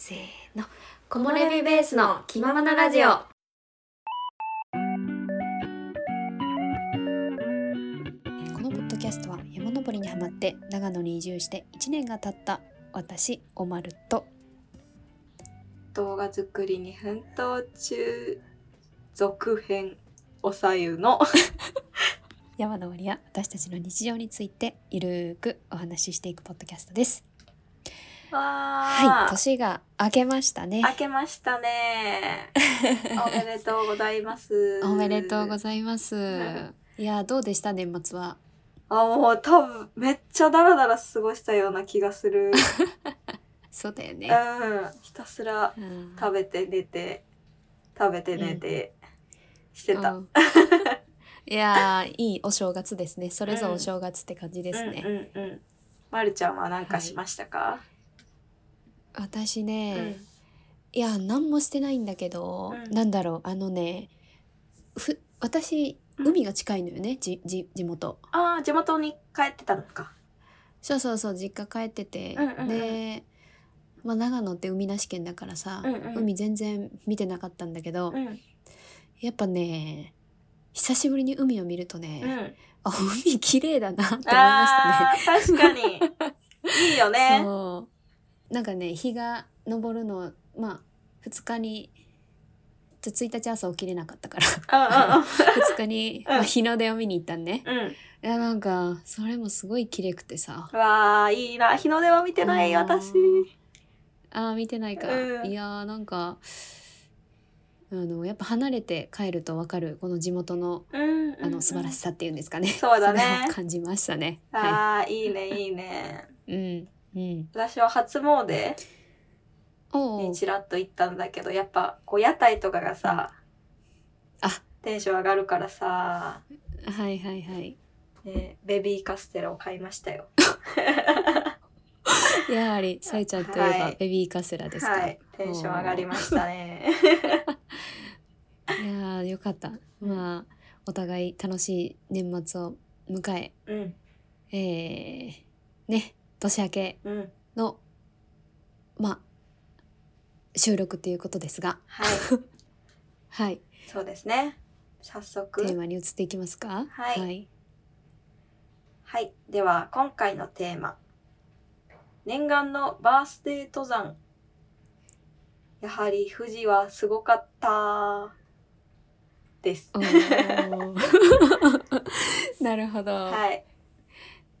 せーの。木漏れ日ベースの気ままなラジオ。このポッドキャストは山登りにハマって長野に移住して1年が経った私おまると。動画作りに奮闘中続編おさゆの。山登りや私たちの日常についてゆるーくお話ししていくポッドキャストですはい年が明けましたね。明けましたね。おめでとうございます。おめでとうごいざいます。い。やどうでした年末は？あもう多分めっちゃダラダラ過ごしたような気がする。そうだよね、うん。ひたすらうん。食べて寝て食べて寝て、してた、うん。いやーいいお正月ですね。それぞれお正月って感じですね、うんうんうん。まるちゃんは何かしましたか、私ね、いや何もしてないんだけど、うん。なんだろうあのねふ私うん。海が近いのよね、じじ地元。ああ地元に帰ってたのか。そうそうそう実家帰ってて、うんうんうん。で、まあ、長野って海なし県だからさ、うんうん。海全然見てなかったんだけど、うん。やっぱね久しぶりに海を見るとね、うん。あ海綺麗だなって思いましたね。確かに。いいよね。そうなんかね日が昇るのまあ2日にちょ1日朝起きれなかったから。うんうん2日に、うん。まあ、日の出を見に行ったんね。うん。うんいやなんかそれもすごい綺麗くてさ。わあいいな。日の出は見てない私。あー見てないか、うん。いやーなんかあのやっぱ離れて帰ると分かる。この地元のうんあの素晴らしさっていうんですかね、そうだね。感じましたね。はああいいねいいね。い、うんうん、私は初詣にちらっと行ったんだけどやっぱこう屋台とかがさあ。テンション上がるからさ、はいはいはい。ね、ベビーカステラを買いましたよ。やはりさえちゃんといえばはい。ベビーカステラですか。はい。テンション上がりましたね。いやーよかった。まあお互い楽しい年末を迎え、うん。えー、ね年明けうんのまあ収録ということですが、はい はいそうですね早速テーマに移っていきますか？はいはい。はい。では、今回のテーマ。念願のバースデー登山。やはり富士はすごかった。です。なるほど。ははい。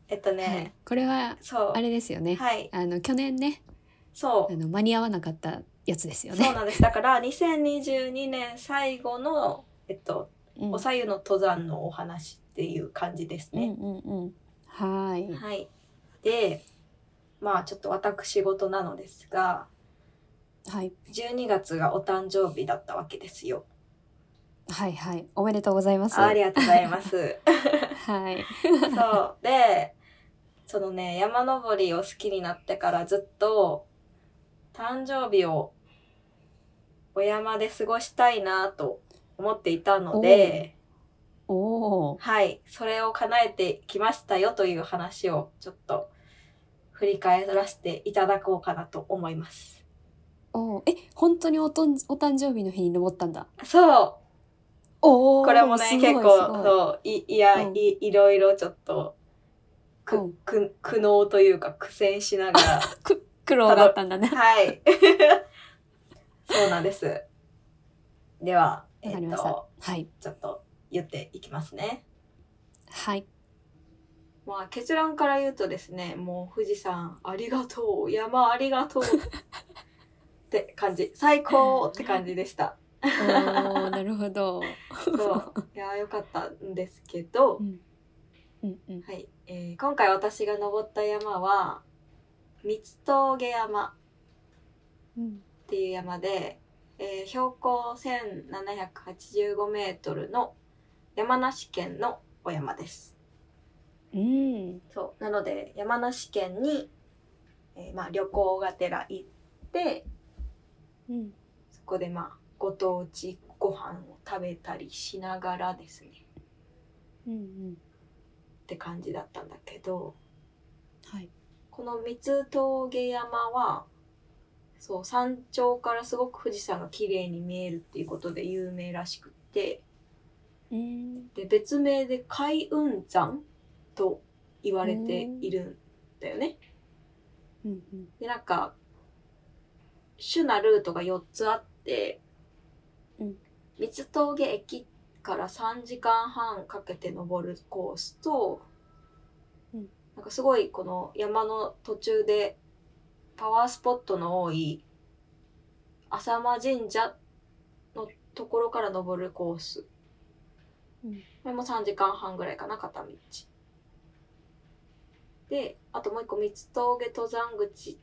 えっといね、これはそう。あれですよね。はい。あの去年ねそうあ。の間に合わなかったやつですよね。そうなんです。だから、2022年最後の、えっと、うんおさゆの登山のお話っていう感じですね。うんうんうん。はい。はい。で、まあちょっと私事なのですが、はい。12月がお誕生日だったわけですよ。はいはい。おめでとうございます。ありがとうございます。はい。そう。で、そのね、山登りを好きになってからずっと、誕生日をお山で過ごしたいなと思っていたので、おお。はい、それを叶えてきましたよという話をちょっと振り返らせていただこうかなと思います。おーえ、本当におとんお誕生日の日に登ったんだ？そうおお。これもね結構そういいや、うんいいろいろちょっとく、うんく苦悩というか苦戦しながらく苦労だったんだね。はい そうなんですではえっ。とはい。ちょっと言っていきますねはい。まあ結論から言うとですねもう富士山ありがとう山ありがとうって感じ 最高って感じでしたなるほど。そういやよかったんですけどう、ん。うんうん。はい、えー今回私が登った山は三峠山うん。っていう山で、えー標高1785メートルの山梨県のお山です。うん。そうなので山梨県に、えーまあ、旅行がてら行ってうん。そこでまあご当地ご飯を食べたりしながらですねうんうん。って感じだったんだけどはい。この三峠山はそう山頂からすごく富士山が綺麗に見えるっていうことで有名らしくってうんで別名で海雲山と言われているんだよね。うんうんでなんか主なルートが4つあって、うん三つ峠駅から3時間半かけて登るコースと、うんなんかすごいこの山の途中でパワースポットの多い浅間神社のところから登るコース。うんこれも3時間半ぐらいかな、片道。で、あともう一個三つ峠登山口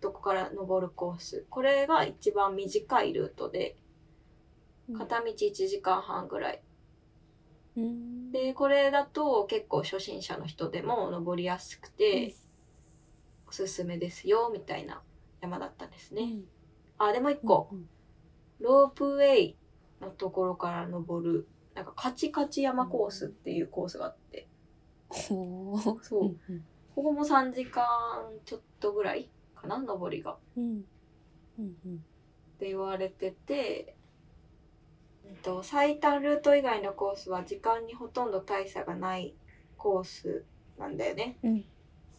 とこから登るコース。これが一番短いルートで、片道1時間半ぐらい。うん。で、これだと結構初心者の人でも登りやすくて、おすすめですよ、みたいな山だったんですね。あ、でもう一個、うんロープウェイのところから登る、なんかカチカチ山コースっていうコースがあって、ほう。そう、うんうん。ここも3時間ちょっとぐらいかな、登りが。っうん。うんうん。て言われてて、うんと、最短ルート以外のコースは時間にほとんど大差がないコースなんだよね。うん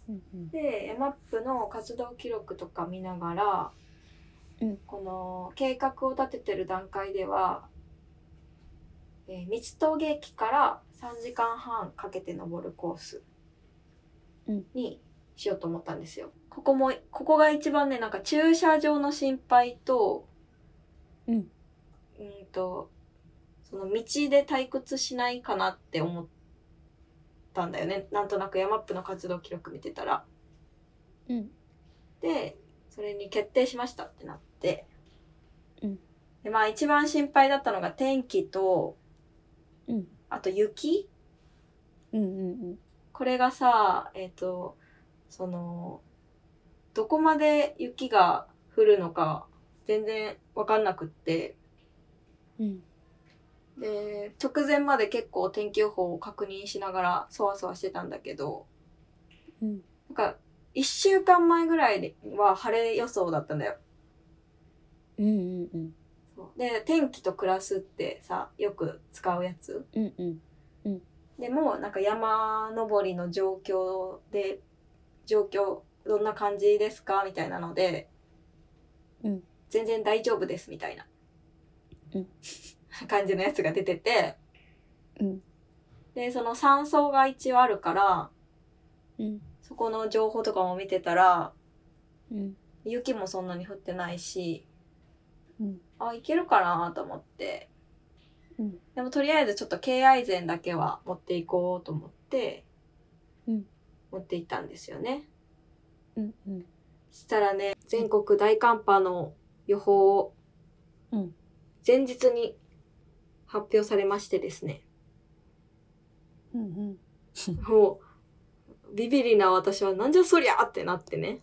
うんで、ヤマップの活動記録とか見ながら、うんこの計画を立ててる段階では、えー三つ峠駅から3時間半かけて登るコースうんにしようと思ったんですよ。ここも、ここが一番ね、なんか駐車場の心配と、うんうんと、その道で退屈しないかなって思ったんだよね。なんとなくヤマップの活動記録見てたら。うん。で、それに決定しましたってなって。うん。で、まあ一番心配だったのが天気と、うん。あと雪。うんうん。これがさ、えっ、と、その、どこまで雪が降るのか全然わかんなくって、うんで、直前まで結構天気予報を確認しながらそわそわしてたんだけど、うん。なんか、一週間前ぐらいは晴れ予想だったんだよ。うんうんうん。で、天気と暮らすってさ、よく使うやつ。うん。うん。でも、なんか山登りの状況で、状況、どんな感じですか？みたいなので、うん。全然大丈夫です、みたいな、うん感じのやつが出てて、うん。で、その山荘が一応あるから、うん。そこの情報とかも見てたら、うん。雪もそんなに降ってないし、うん。あ、いけるかなと思って、うん。でもとりあえずちょっと敬愛膳だけは持っていこうと思って、うん。持っていったんですよね。うんうん。したらね、全国大寒波の予報をうん。前日に発表されましてですね、うんうん。もう。ビビリな私はなんじゃそりゃってなってね。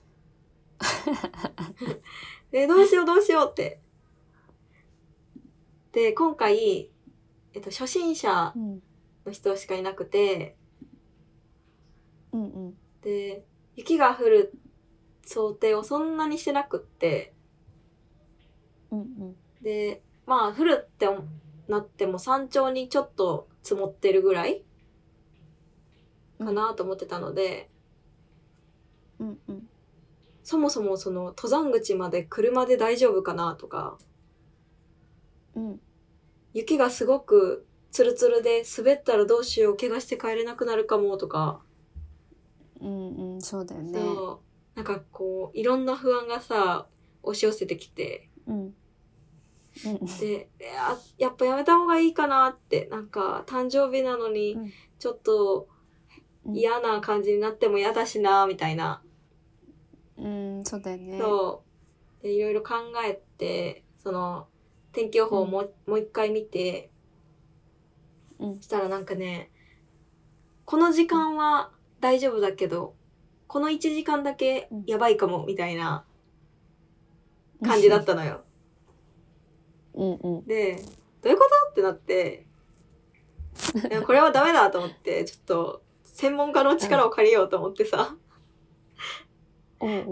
え、どうしようどうしようって。で、今回、えっと、初心者うん。の人しかいなくて、うんうん。で、雪が降る想定をそんなにしてなくって、うんうん。で、まあ、降るってなっても山頂にちょっと積もってるぐらいかなと思ってたので、うん。うんそもそもその登山口まで車で大丈夫かなとか、うん。雪がすごくツルツルで滑ったらどうしよう、怪我して帰れなくなるかもとか、うんうんそうだよね。そう、なんかこう、いろんな不安がさ、押し寄せてきて、うんうんで、ややっぱやめた方がいいかなって、なんか誕生日なのにうん、ちょっとうん。嫌な感じになっても嫌だしな、みたいな。うんそうだよね。そう。で、いろいろ考えて、その、天気予報をもう,、もう一回見て、うん。したらなんかね、この時間は大丈夫だけど、この1時間だけやばいかも、みたいな感じだったのよ。うんうん。で、どういうこと？ってなって、いやこれはダメだと思って、ちょっと、専門家の力を借りようと思ってさ。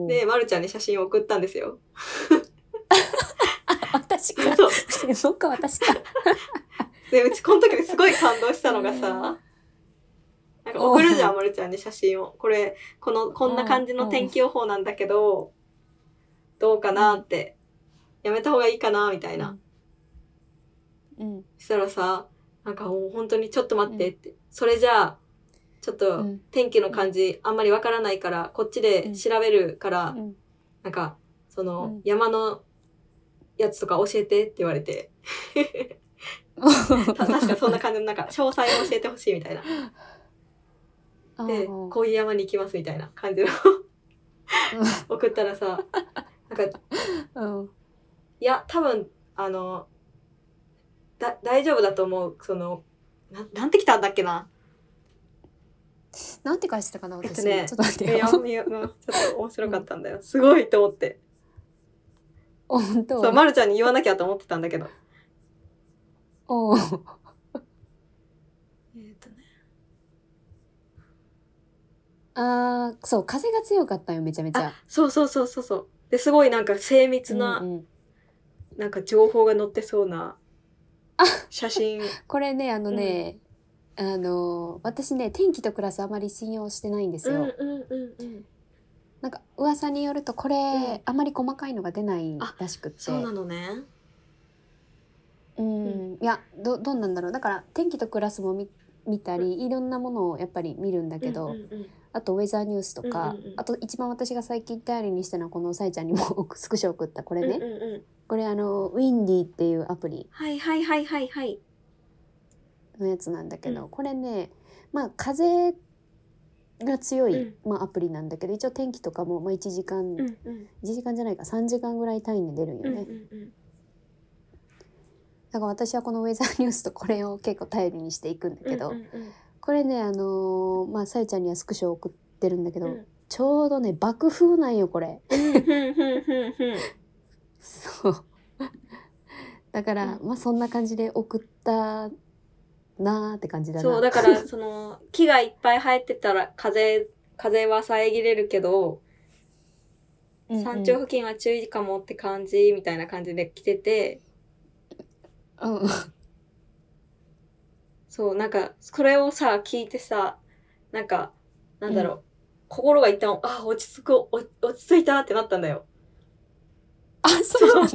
で、まるちゃんに写真を送ったんですよ。えそっか私か。でうちこの時ですごい感動したのがさ、なんか送るじゃん、まるちゃんに写真を。これ、この、こんな感じの天気予報なんだけど、どうかなって、やめた方がいいかなみたいな。うん。そしたらさ、なんかもう本当にちょっと待ってって。それじゃあ、ちょっとうん。天気の感じあんまりわからないから、こっちで調べるから、うん。なんか、その、うん。山のやつとか教えてって言われて、た確かそんな感じの、なんか、詳細を教えてほしいみたいな。で、うんこういう山に行きますみたいな感じの。送ったらさ、なんか、うん。いや、多分、あの、だ、大丈夫だと思う。その、ななんて来たんだっけな。なんて返してたかな私、えっとねちょっと待っいや、てよいやうんちょっと面白かったんだよ。すごいと思って。本当そう、まるちゃんに言わなきゃと思ってたんだけど。おうえっとね。あーそう風が強かったよめちゃめちゃそうそうそうそうそう。で、すごいなんか精密な、うんうんなんか情報が載ってそうな写真。これねあのね、あの私ね天気と暮らすあまり信用してないんですよ、うんうんうんうん。なんか噂によるとこれ、うん。あまり細かいのが出ないらしくって。そうなのね。うん、いやどどうなんだろう。だから天気と暮らすも見見たりいろんなものをやっぱり見るんだけど、うんうんうん。あとウェザーニュースとか、うんうんうん。あと一番私が最近頼りにしたのはこのさいちゃんにも スクショ送ったこれね、うんうんうん。これあのウィンディっていうアプリ。はいはいはいはいはい。のやつなんだけど、うん。これねまあ風が強い、うん。まあ、アプリなんだけど一応天気とかも、まあ、1時間、うんうん。1時間じゃないか3時間ぐらい単位で出るんようんね、うんうん。だから私はこのウェザーニュースとこれを結構頼りにしていくんだけど、うんうんこれねあのーまあさえちゃんにはスクショ送ってるんだけど、うん。ちょうどね爆風なんよこれ。うんうんうんうんそう。だから、まあそんな感じで送ったなーって感じだな。そうだから その木がいっぱい生えてたら風風は遮れるけどうんうん。山頂付近は注意かもって感じみたいな感じで来てて。うん。うんそうなんかこれをさ聞いてさなんかなんだろう、心が一旦あ落ち着くお落ち着いたってなったんだよあそうな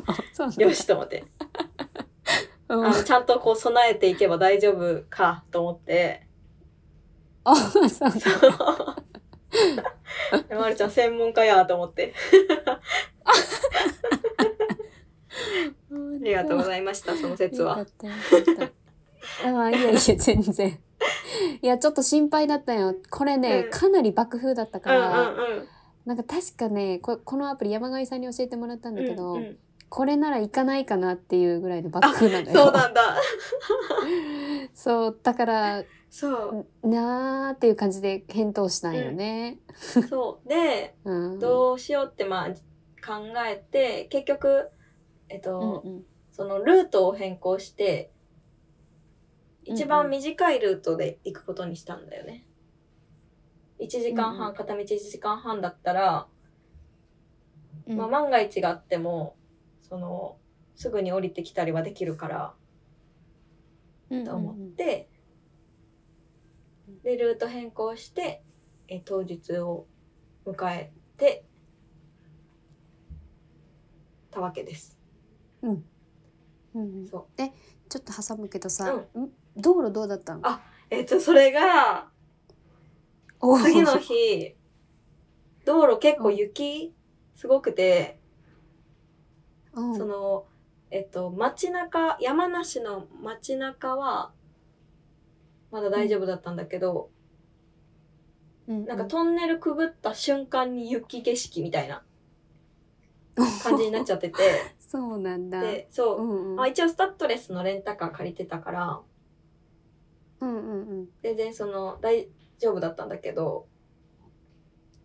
の？よしと思って。うん。あのちゃんとこう備えていけば大丈夫かと思って。あそうそう まるちゃん専門家やと思って。ありがとうございましたその説は。ああいやいや全然。いやちょっと心配だったよ。これね、うん。かなり爆風だったかうんら、うんうんなんか確かねここのアプリ山上さんに教えてもらったんだけど、うんうん。これなら行かないかなっていうぐらいの爆風なのよ。そうなんだ。そうだからそう。なーっていう感じで返答したんよね。そう。で うん、どうしようってまあ考えて結局えっと、うんうん。そのルートを変更して一番うん。うん短いルートで行くことにしたんだよね。1時間半、うんうん。片道1時間半だったら、うん。まあ、万が一があってもそのすぐに降りてきたりはできるからうんと思って、でルート変更してえ当日を迎えてたわけです。うん。うんそう。ちょっと挟むけどさ、うん。ん？道路どうだったの？あえっとそれがお次の日道路結構雪すごくて、うん。そのえっと街中山梨の街中はまだ大丈夫だったんだけど、うん。なんかトンネルくぐった瞬間に雪景色みたいな 感じになっちゃってて。そうなんだ。でそう。う、んうん。まあ、一応スタッドレスのレンタカー借りてたから。うんうん全然その大丈夫だったんだけど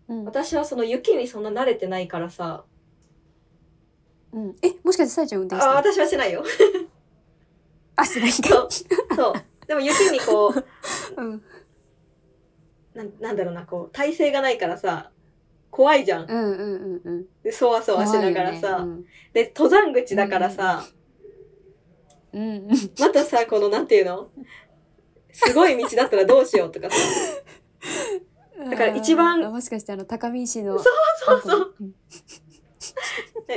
うん。私はその雪にそんな慣れてないからさ。うん。えもしかしてさえちゃん運転しあたの？私はしないよ。あしないか。そう。そう。でも雪にこう うん。なんなんだろうなこう体勢がないからさ怖いじゃん。うんうんうんうん。でそわそわしながらさ、怖いよね。で登山口だからさ、うん。うん。またさ、このなんていうの？すごい道だったらどうしようとかさ。だから一番もしかしてあの高見石のそうそう。うん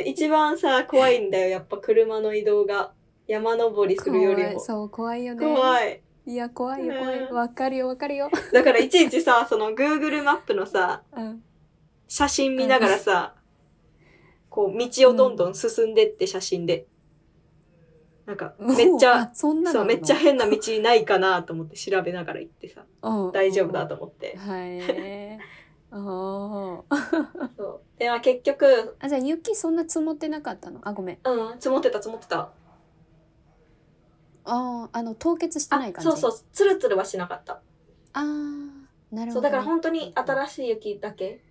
一番さ、怖いんだよ。やっぱ車の移動が。山登りするよりも。そう怖いよね怖い。いや怖いよ怖いうんわかるよわかるよ、だからいちいちさ、その Google マップのさ、うん、写真見ながらさ、こう道をどんどん進んでって写真で。なんか、めっちゃあ、そんなのそう、めっちゃ変な道ないかなと思って調べながら行ってさ、うん。大丈夫だと思って。はい おー。そう。で、まあ結局、あじゃあ雪そんな積もってなかったの？あごめん。うん、積もってた積もってた。あああの凍結してないあ、感じ？そうそう、つるつるはしなかった。あーなるそう、ほど、だから本当に新しい雪だけ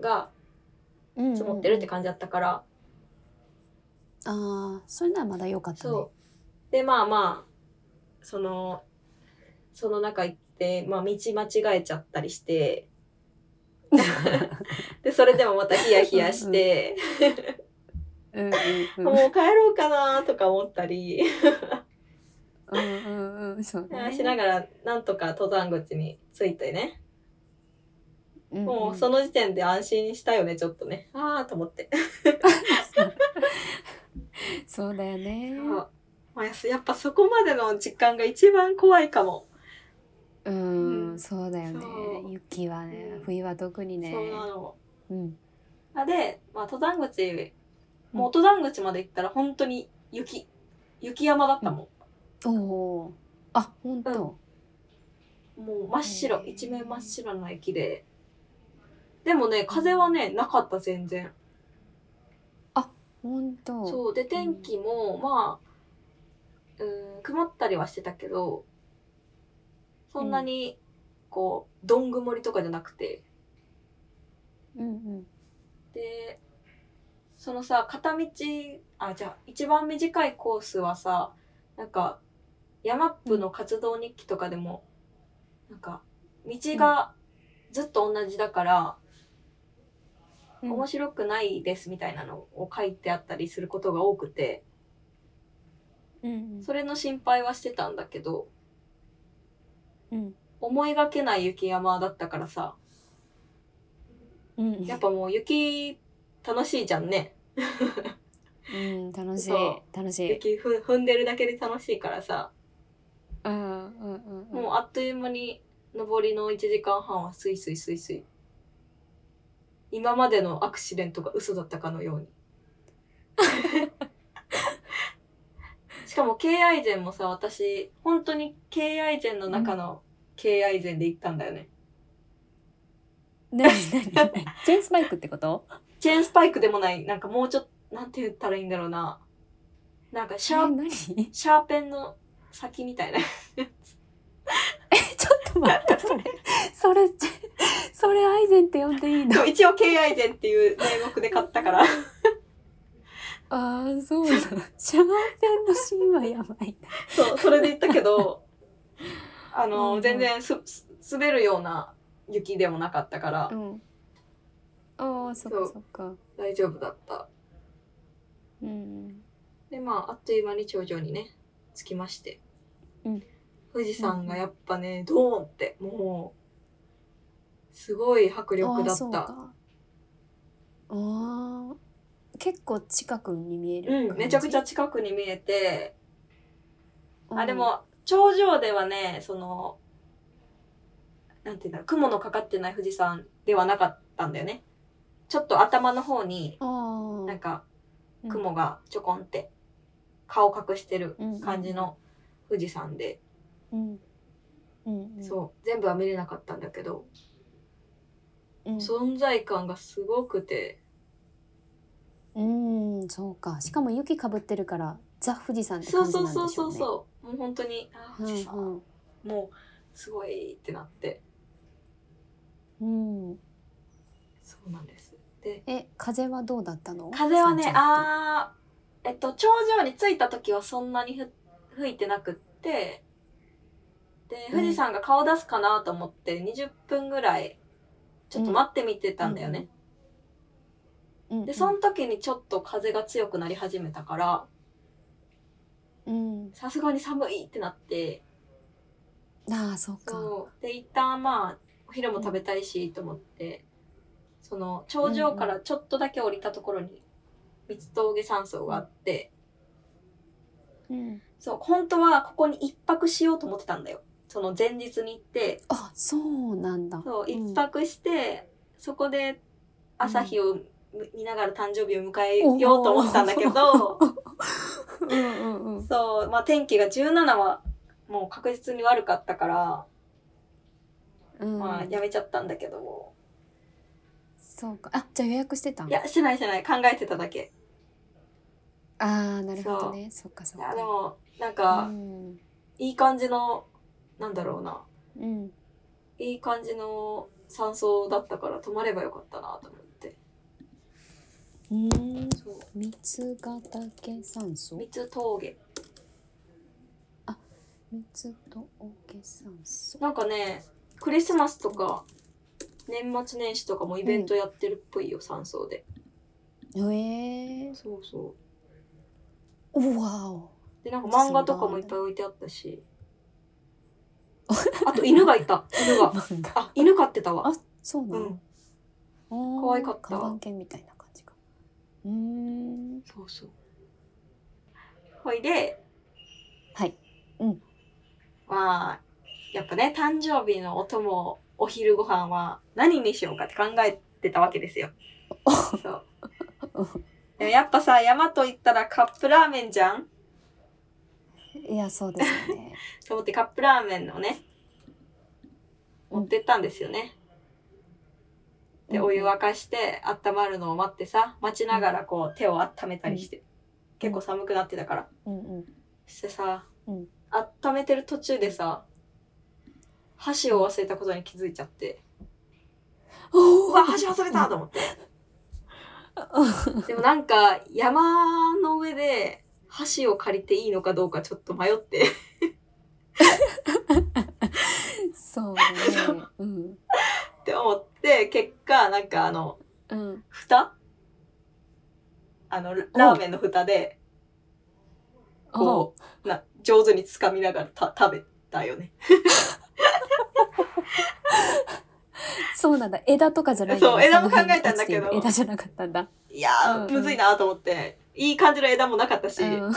がに積もってるって感じだったから、じああそれならまだ良かったね。そう。で、まあまあ、その、その中行って、まあ道間違えちゃったりして、で、それでもまたヒヤヒヤして、うんうんうん。もう帰ろうかなとか思ったり、うんね。しながらなんとか登山口に着いてね、うんうん。もうその時点で安心したよね、ちょっとね。ああと思って。そうだよねまあ、やっぱそこまでの時間が一番怖いかも。うん、うん。そうだよね。雪はねうん。冬は特にね。そうなの。うん。あで、まあ、登山口、もう登山口まで行ったら本当に雪、雪山だったもおおー。あ本当、ん。もう真っ白、一面真っ白な雪で。でもね、風はね、なかった全然。本当。そう。で、天気も、まあ、うん、曇ったりはしてたけど、そんなに、こう、どん曇りとかじゃなくて、うんうん。で、そのさ、片道、あ、じゃあ、一番短いコースはさ、なんか、ヤマップの活動日記とかでも、なんか、道がずっと同じだから、うん。面白くないですみたいなのを書いてあったりすることが多くて、うんそれの心配はしてたんだけど、うん。思いがけない雪山だったからさ、うんやっぱもう雪楽しいじゃんね。うん楽しいそ楽しい。雪ふ踏んでるだけで楽しいからさ、うんうんうんうん。もうあっという間に上りの1時間半はスイスイスイスイ。今までのアクシデントが嘘だったかのように。しかも敬愛禅もさ、私、本当に敬愛禅の中の敬愛禅で行ったんだよね。何何何？チェーンスパイクってこと？チェーンスパイクでもない、なんかもうちょっと、なんて言ったらいいんだろうな。なんかシャー、シャーペンの先みたいな。ょっと待ってそれそれそれアイゼンって呼んでいいの一応敬愛禅っていう名目で買ったから。ああそうなのシャーペンのシーンはやばいな。そう、それで行ったけど、あうんうの、ん。全然す、す滑るような雪でもなかったから。う、ん。ああそっかそっか。大丈夫だった。うんで、まあ、あっという間に頂上にね、着きまして。うん。富士山がやっぱね、ドーンって、もう、すごい迫力ああだった。あー結構近くに見えるうん、めちゃくちゃ感近くに見えて、じあ、でも、頂上ではね、その、なんていうんだろう、雲のかかってない富士山ではなかったんだよね。ちょっと頭の方に、なんか、あ雲がちょこんって、顔隠してるうん。感じの富士山で、うん。うんうん。そう、全部は見れなかったんだけど、うん。存在感がすごくて、うんそうか。しかも雪かぶってるからザ富士山ってそう感じなそうそうんでしょうね。そうそう、もう本当に、あ、富士山、うん。もう、すごいってなって、うん、うん、そうなんです。で、え風はどうだったの？風はね、山頂ってあー、えっと、頂上に着いた時はそんなにふ吹いてなくって、で、富士山が顔出すかなと思って20分ぐらい、ちょっと待ってみてたんだよね。うんで、その時にちょっと風が強くなり始めたから、うん。さすがに寒いってなって。ああそうか。で一旦まあお昼も食べたいしと思って、その頂上からちょっとだけ降りたところに三つ峠山荘があって、うん。そう本当はここに一泊しようと思ってたんだよ。その前日に行って。あそうなんだ。そううん。一泊して、そこで朝日を見ながら誕生日を迎えようと思ったんだけど、うんうんうんそう、まあ、天気が17はもう確実に悪かったから、うん。まあやめちゃったんだけど、そうか。あじゃあ予約してたんいやしてないしてない。考えてただけ。ああなるほどね。そっかそいっか。やでもなんうか、ん。いい感じのなんだろうな。うん。いい感じの山荘だったから泊まればよかったなと思ってうんそう。三つヶ岳山荘？三つ峠。三つ峠山荘。なんかねクリスマスとか年末年始とかもイベントやってるっぽいよ、山荘で。へえそうそおわお。うでなんか漫画とかもいっぱい置いてあったし。あと犬がいた。犬が。あ犬飼ってたわ。あそうなの？うん。可可愛かった。看板犬みたいなうーん。そうそう。ほいで。はい。まあやっぱね誕生日のお供お昼ご飯は何にしようかって考えてたわけですよ。そう。でもやっぱさ山と言ったらカップラーメンじゃん？いやそうですよね。と思ってカップラーメンをね持ってったんですよね、でお湯沸かして温まるのを待ってさ待ちながらこう手を温めたりして、結構寒くなってたから。うんうん。してさ、うん。温めてる途中でさ箸を忘れたことに気づいちゃって。うわ箸忘れたと思って。でもなんか山の上で箸を借りていいのかどうかちょっと迷って。そうね。うんって思って結果なんかあのうん。蓋？あのララーメンの蓋でこうな上手につかみながらた食べたよね。そうなんだ。枝とかじゃないんそうね枝も考えたんだけど。枝じゃなかったんだ。いやー、うんうん。むずいなと思って。いい感じの枝もなかったし、うん。あ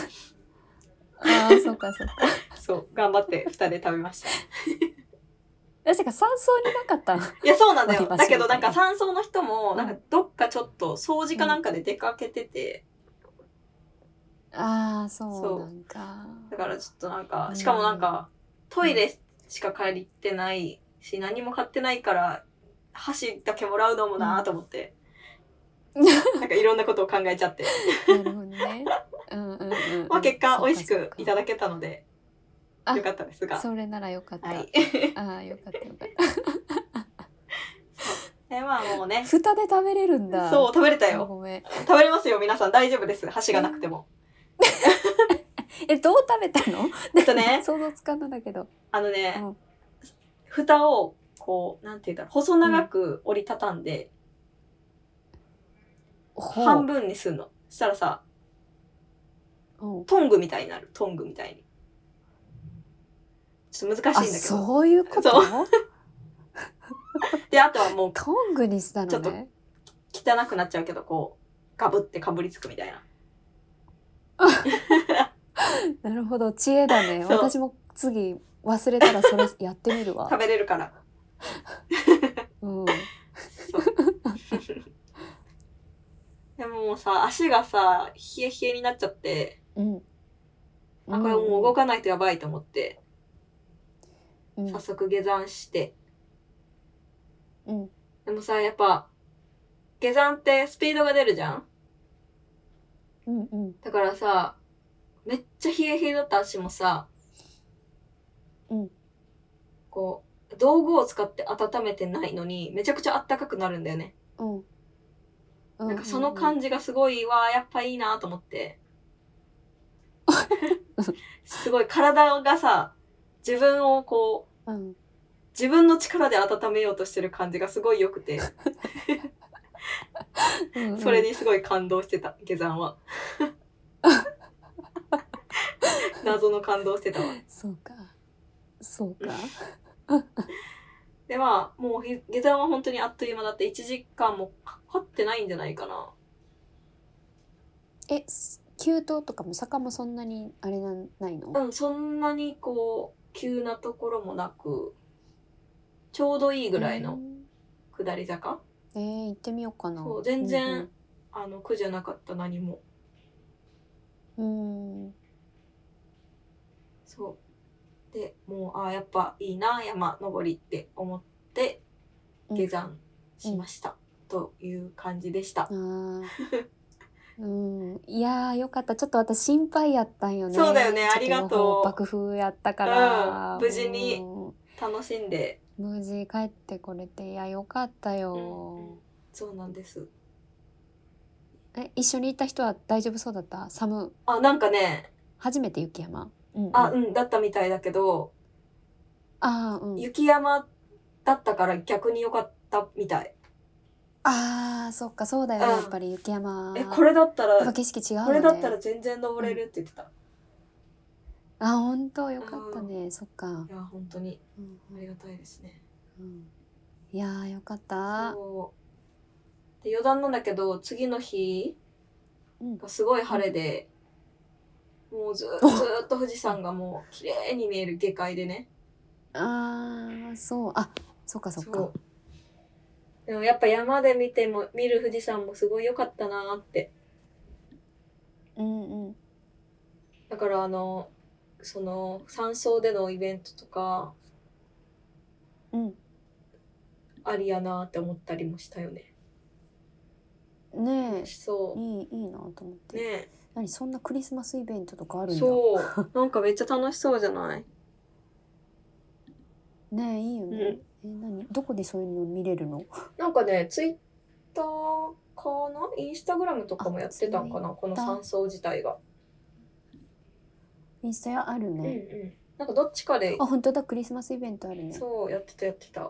あそうかそうか。そう頑張って蓋で食べました確か山荘になかったいやそうなんだよ。だけどなんか山荘の人もうん。なんかどっかちょっと掃除かなんかで出かけてて、ああそうなんか。だからちょっとなんかうん。しかもなんかトイレしか借りてないし何も買ってないから箸だけもらうのもなと思って、なんかいろんなことを考えちゃって、なるほどね。うんうんうんうん。まあ結果美味しくいただけたので。あよかったですが。それならよかった、はい。ああよかったよかった。でまあもうね。蓋で食べれるんだ。そう食べれたあよ。ごめん。食べれますよ皆さん。大丈夫です。箸がなくても。えどう食べたの？えっとね。想像つかんのだけど。あのね、うん。蓋をこうなんていうんだろう。細長く折りたたんで、ほう。半分にすんの。そしたらさうん。トングみたいになる。トングみたいにちょっと難しあいんだけど。そういうこと？そであとはもうトングにしたちょっとのね汚くなっちゃうけどこうガブってかぶりつくみたいな。なるほど。知恵だね。私も次忘れたらそれやってみるわ。食べれるから。うん。でももうさ足がさ冷え冷えになっちゃって。うん。あこれもう動かないとやばいと思って、うん。早速下山して。うん。でもさやっぱ下山ってスピードが出るじゃん？うんうん。だからさめっちゃ冷え冷えだった足もさ、うん。こう道具を使って温めてないのにめちゃくちゃあったかくなるんだよね、うん。なんかその感じがすごいわやっぱいいなと思って。すごい体がさ自分をこううん。自分の力で温めようとしてる感じがすごい良くて。それにすごい感動してた下山は。謎の感動してたわ。そうか。そうか。でまあもうひ下山は本当にあっという間だって1時間もかかってないんじゃないかな。えす急登とかも坂もそんなにあれなんないの、うんそんなにこう急なところもなくちょうどいいぐらいの下り坂、えー、行ってみようかな。そう全然あの苦じゃなかった何も。うん、うんそう。でもうああやっぱいいな山登りって思ってうん。下山しました、という感じでした。あーうん、いやーよかった。ちょっと私心配やったんよね。そうだよね。ありがとう。爆風やったから、うん。無事にうん。楽しんで、無事帰ってこれていやよかったうんよ、そうなんです。え一緒に行った人は大丈夫そうだった？寒。あなんかね。初めて雪山、うんうん、あうんだったみたいだけど。あーうん。雪山だったから逆に良かったみたいあーそっかそうだよね、うん。やっぱり雪山。えこれだったらやっぱ景色違うよねこれだったら全然登れるって言ってた、あ本当？よかったね、そっか。い、や本当に。うん。ありがたいですね。うん、いやーよかった。そう。で余談なんだけど次の日うん。がすごい晴れで、もうずずーっと富士山がもう綺麗に見える下界でね。あーそう。あそっかそっか。そうでもやっぱ山で見ても見る富士山もすごい良かったなーって。うんうん。だからあのその山荘でのイベントとかうん。ありやなーって思ったりもしたよね。ねそえいいいいなと思っうて、ね何そんなクリスマスイベントとかあるんだ。そう。なんかめっちゃ楽しそうじゃない？ねえいいよね、え何？どこでそういうの見れるの？なんかねツイッターかな？インスタグラムとかもやってたんかな？この山荘自体が、インスタやあるうんね、うん。なんかどっちかであ本当だ。クリスマスイベントあるね。そうやってたやってた。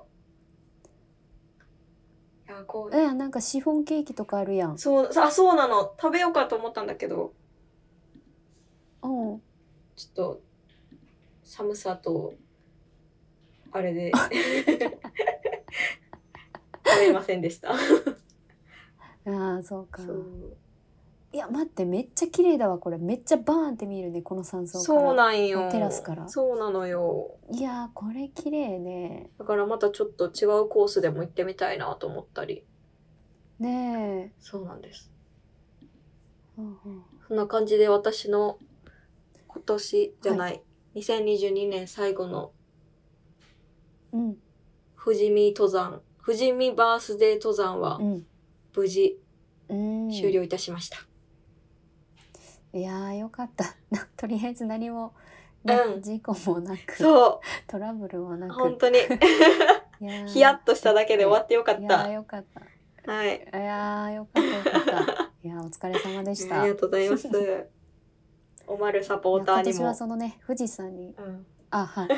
いやこうえなんかシフォンケーキとかあるやん。そうあそうなの。食べようかと思ったんだけど。う。んちょっと寒さとあれで。食べませんでした。あーそうか。いや待ってめっちゃ綺麗だわこれ。めっちゃバーンって見えるねこの山荘から。そうなんよ。テラスから。そうなのよ。いやーこれ綺麗ね。だからまたちょっと違うコースでも行ってみたいなと思ったり。ねそうなんです。え、うんうん。そんな感じで私の今年じゃない、2022年最後のうん富士見登山。富士見バースデー登山はうん。無事うん。終了いたしました、いやーよかった。なとりあえず何も、ねうん。事故もなくそトラブルもなうく。本当に。ヒヤッとしただけで終わってよかった。ーよかった。はい。いやーよかったよかった。いやーお疲れ様でした。ありがとうございます。おまるサポーター今にも。年はそのね富士山にうん。あはい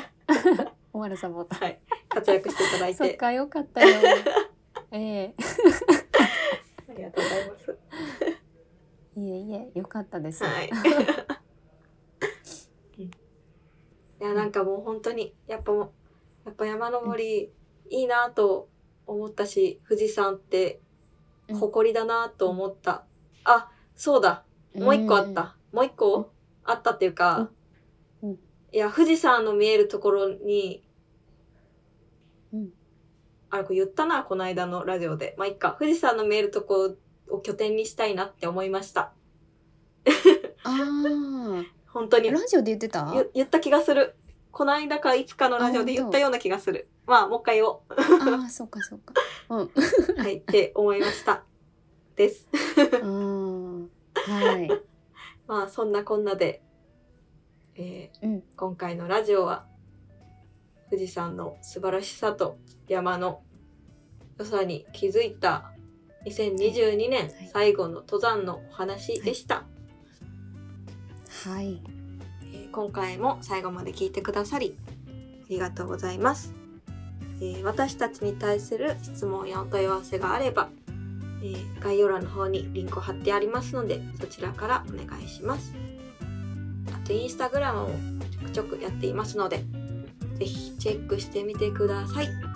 おまるサボタンはい。活躍していただいそってかよかったよ。ええ。ありがとうございます。いえいえよかったです、はい。う んいやなんかもう本当にやっぱもうやっぱ山登りいいなと思ったし富士山ってうん。誇りだなと思った、あそうだ。もう一個あった、もう一個あったっていうか、うんうんいや富士山の見えるところに、うん。あれこれ言ったなこの間のラジオで。まあいっか。富士山の見えるところを拠点にしたいなって思いました。ああ 本当に。ラジオで言ってた？ゆ言った気がする。この間かいつかのラジオで言ったような気がする。まあ、もう一回を。ああそうかそうか。うん。はい、って思いました。です。うんはい。まあ、そんなこんなで、えーうん。今回のラジオは、富士山の素晴らしさと山の良さに気づいた2022年はい。最後の登山のお話でした。はい。えー今回も最後まで聞いてくださりありがとうございます、えー私たちに対する質問やお問い合わせがあれば、えー概要欄の方にリンクを貼ってありますのでそちらからお願いします。あとインスタグラムもちょくちょくやっていますのでぜひチェックしてみてください、えー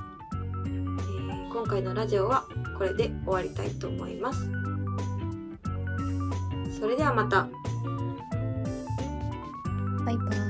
今回のラジオはこれで終わりたいと思います。それではまた。バイバイ。